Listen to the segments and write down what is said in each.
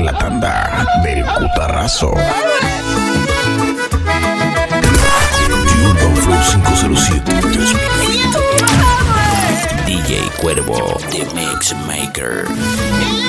La tanda del. Urban Flow 507 2020. DJ Cuervo, The Mix Maker.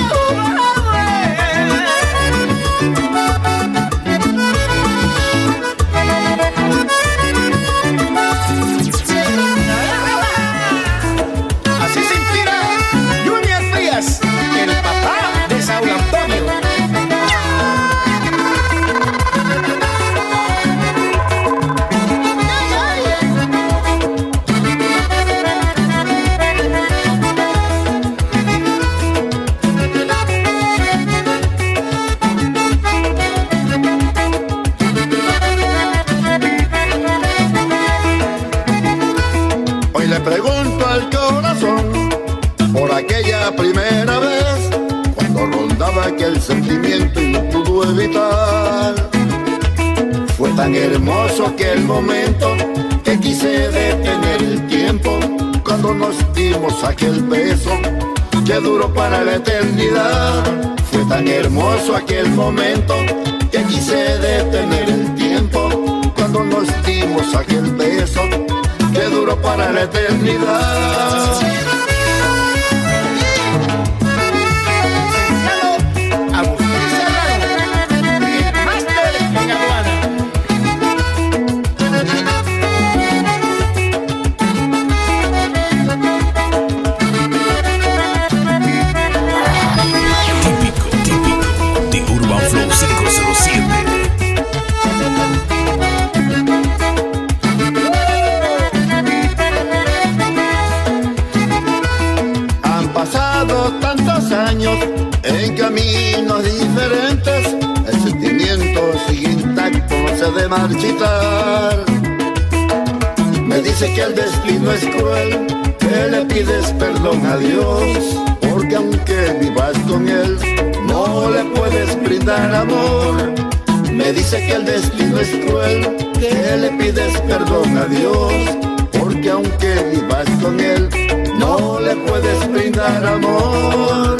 Hermoso aquel momento que quise detener el tiempo cuando nos dimos aquel beso que duró para la eternidad. Fue tan hermoso aquel momento que quise detener el tiempo cuando nos dimos aquel beso que duró para la eternidad. De marchitar. Me dice que el destino es cruel, que le pides perdón a Dios, porque aunque vivas con él, no le puedes brindar amor. Me dice que el destino es cruel, que le pides perdón a Dios, porque aunque vivas con él, no le puedes brindar amor.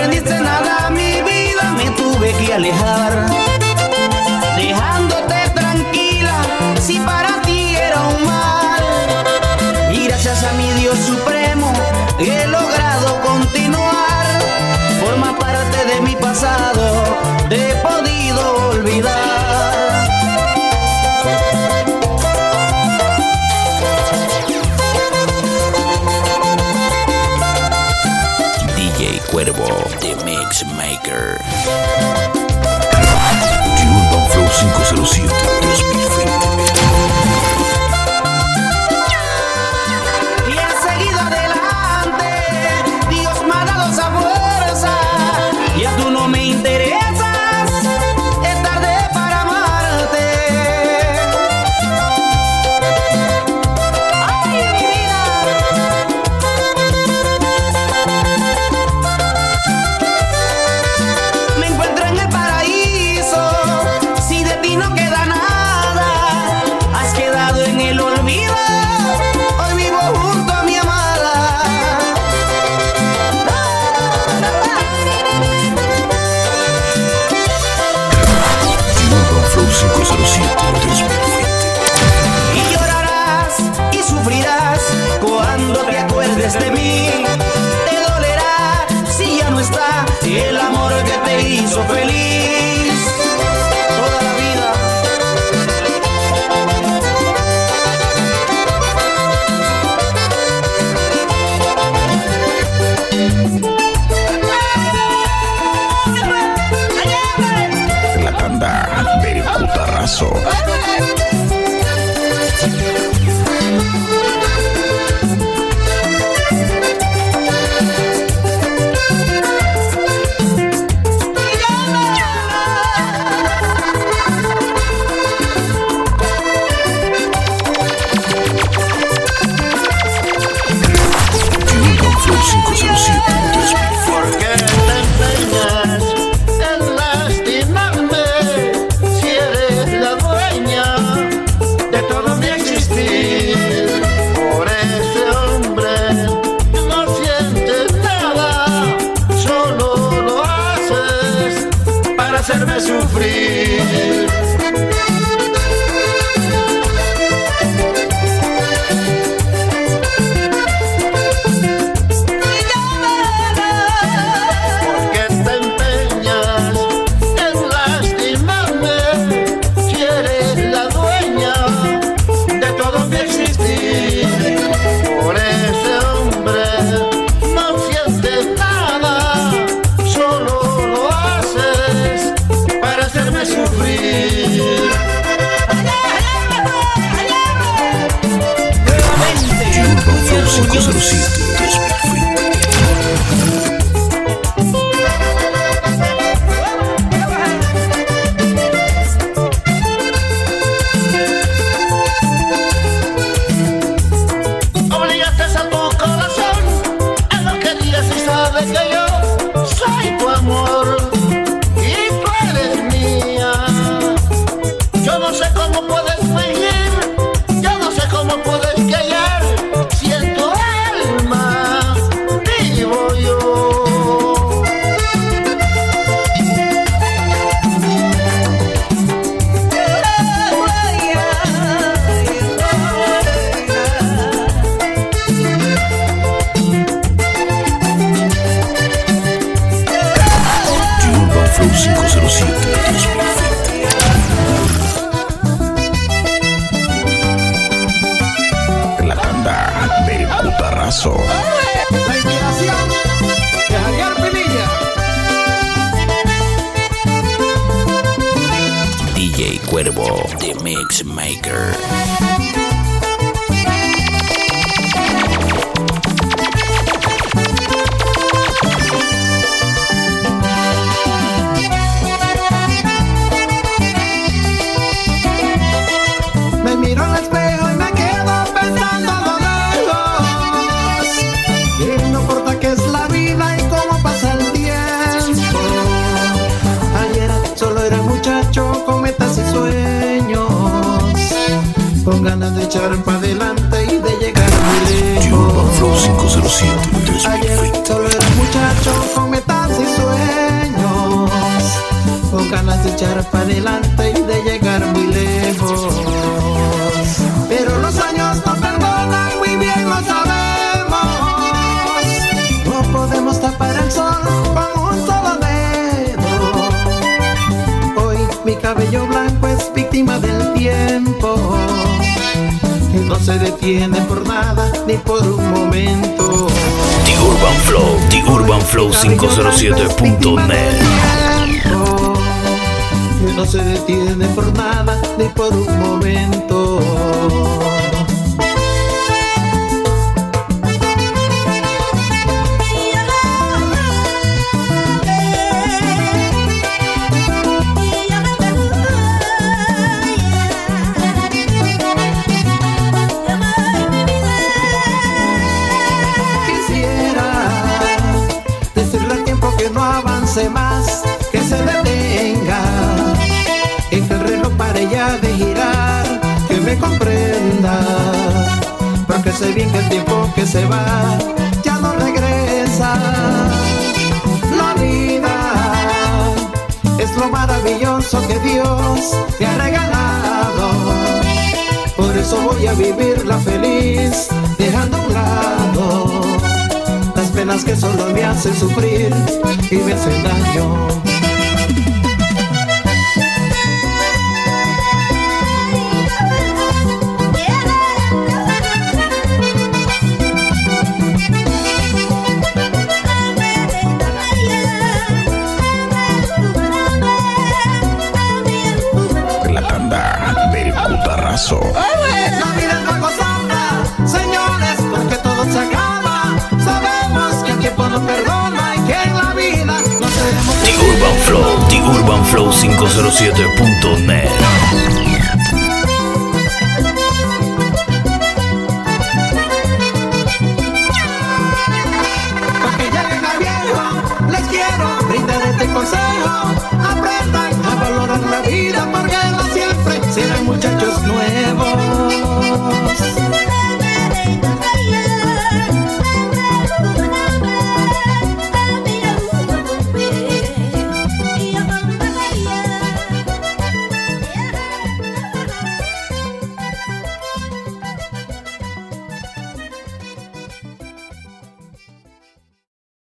Nunca comprendiste nada, mi vida, me tuve que alejar. De mí. La tanda del cutarrazo. La inspiración de Javier Pinilla. DJ Cuervo, The Mix Maker. Con ganas de echar para adelante y de llegar muy Urban Flow lejos. 507 Ayer 2020. solo era muchacho con metas y sueños Con ganas de echar para adelante y de llegar muy lejos ni por un momento. The Urban Flow, The Urban Flow 507.net. Que no se detiene por nada ni por un momento. Avance más, que se detenga, el reloj pare ya de girar, que me comprenda, porque sé bien que el tiempo que se va ya no regresa. La vida es lo maravilloso que Dios me ha regalado. Por eso voy a vivirla feliz, dejando un lado penas que solo me hacen sufrir y me hacen daño. UrbanFlow507.net